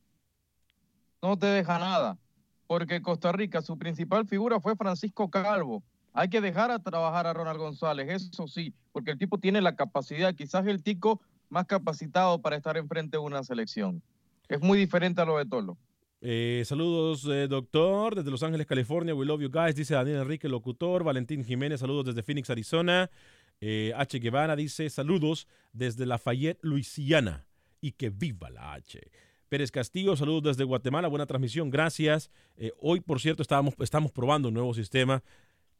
no te deja nada, porque Costa Rica, su principal figura fue Francisco Calvo. Hay que dejar a trabajar a Ronald González, eso sí, porque el tipo tiene la capacidad, quizás el tico más capacitado para estar enfrente de una selección. Es muy diferente a lo de Tolo. Eh, saludos, eh, doctor, desde Los Ángeles, California. We love you guys, dice Daniel Enrique, locutor. Valentín Jiménez, saludos desde Phoenix, Arizona. Eh, H. Guevara dice saludos desde Lafayette, Luisiana. Y que viva la H. Pérez Castillo, saludos desde Guatemala, buena transmisión, gracias. Hoy, por cierto, estábamos, estamos probando un nuevo sistema.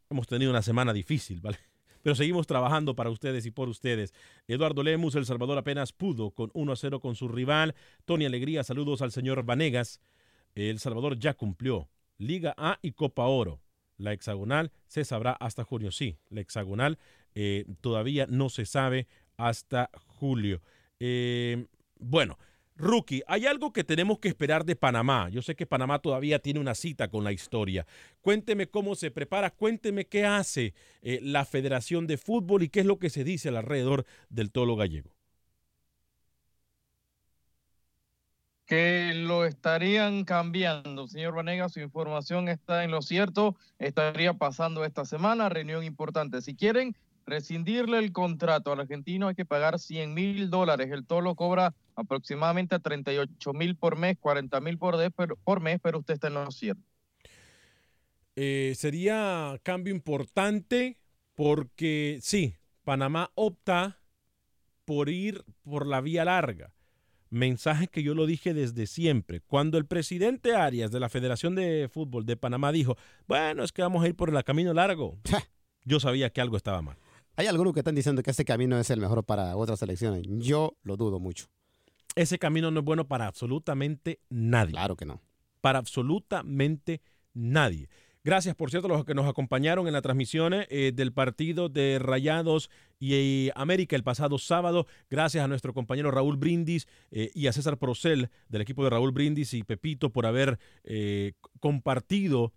Hemos tenido una semana difícil, ¿vale? Pero seguimos trabajando para ustedes y por ustedes. Eduardo Lemus, El Salvador apenas pudo con 1 a 0 con su rival. Tony Alegría, saludos al señor Vanegas. El Salvador ya cumplió Liga A y Copa Oro. La hexagonal se sabrá hasta junio. Sí, la hexagonal eh, todavía no se sabe hasta julio. Eh, bueno, Rookie, hay algo que tenemos que esperar de Panamá. Yo sé que Panamá todavía tiene una cita con la historia. Cuénteme cómo se prepara, cuénteme qué hace eh, la Federación de Fútbol y qué es lo que se dice alrededor del tolo gallego. que lo estarían cambiando. Señor Vanegas, su información está en lo cierto. Estaría pasando esta semana, reunión importante. Si quieren rescindirle el contrato al argentino, hay que pagar 100 mil dólares. El Tolo cobra aproximadamente 38 mil por mes, 40 mil por, mes, pero usted está en lo cierto. Eh, sería cambio importante porque sí, Panamá opta por ir por la vía larga. Mensaje que yo lo dije desde siempre. Cuando el presidente Arias de la Federación de Fútbol de Panamá dijo, bueno, es que vamos a ir por el camino largo, yo sabía que algo estaba mal. Hay algunos que están diciendo que este camino es el mejor para otras selecciones. Yo lo dudo mucho. Ese camino no es bueno para absolutamente nadie. Claro que no. Para absolutamente nadie. Gracias, por cierto, a los que nos acompañaron en las transmisiones eh, del partido de Rayados y eh, América el pasado sábado. Gracias a nuestro compañero Raúl Brindis eh, y a César Procel del equipo de Raúl Brindis y Pepito por haber compartido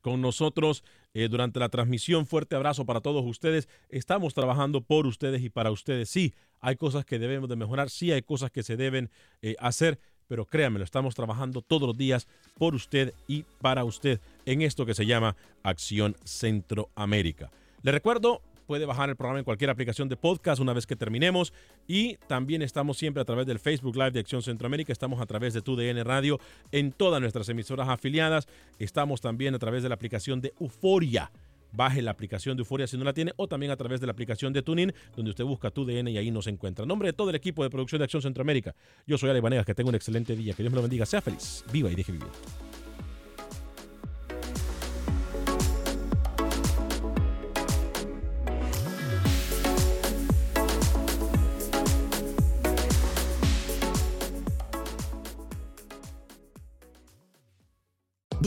con nosotros durante la transmisión. Fuerte abrazo para todos ustedes. Estamos trabajando por ustedes y para ustedes. Sí, hay cosas que debemos de mejorar, sí hay cosas que se deben hacer pero créanme, lo estamos trabajando todos los días por usted y para usted en esto que se llama Acción Centroamérica. Le recuerdo, puede bajar el programa en cualquier aplicación de podcast una vez que terminemos. Y también estamos siempre a través del Facebook Live de Acción Centroamérica, estamos a través de TUDN Radio en todas nuestras emisoras afiliadas, estamos también a través de la aplicación de Euforia. Baje la aplicación de Euforia si no la tiene o también a través de la aplicación de TuneIn donde usted busca tu DN y ahí nos encuentra. En nombre de todo el equipo de producción de Acción Centroamérica, yo soy Ale Vanegas, que tenga un excelente día, que Dios me lo bendiga, sea feliz, viva y deje vivir.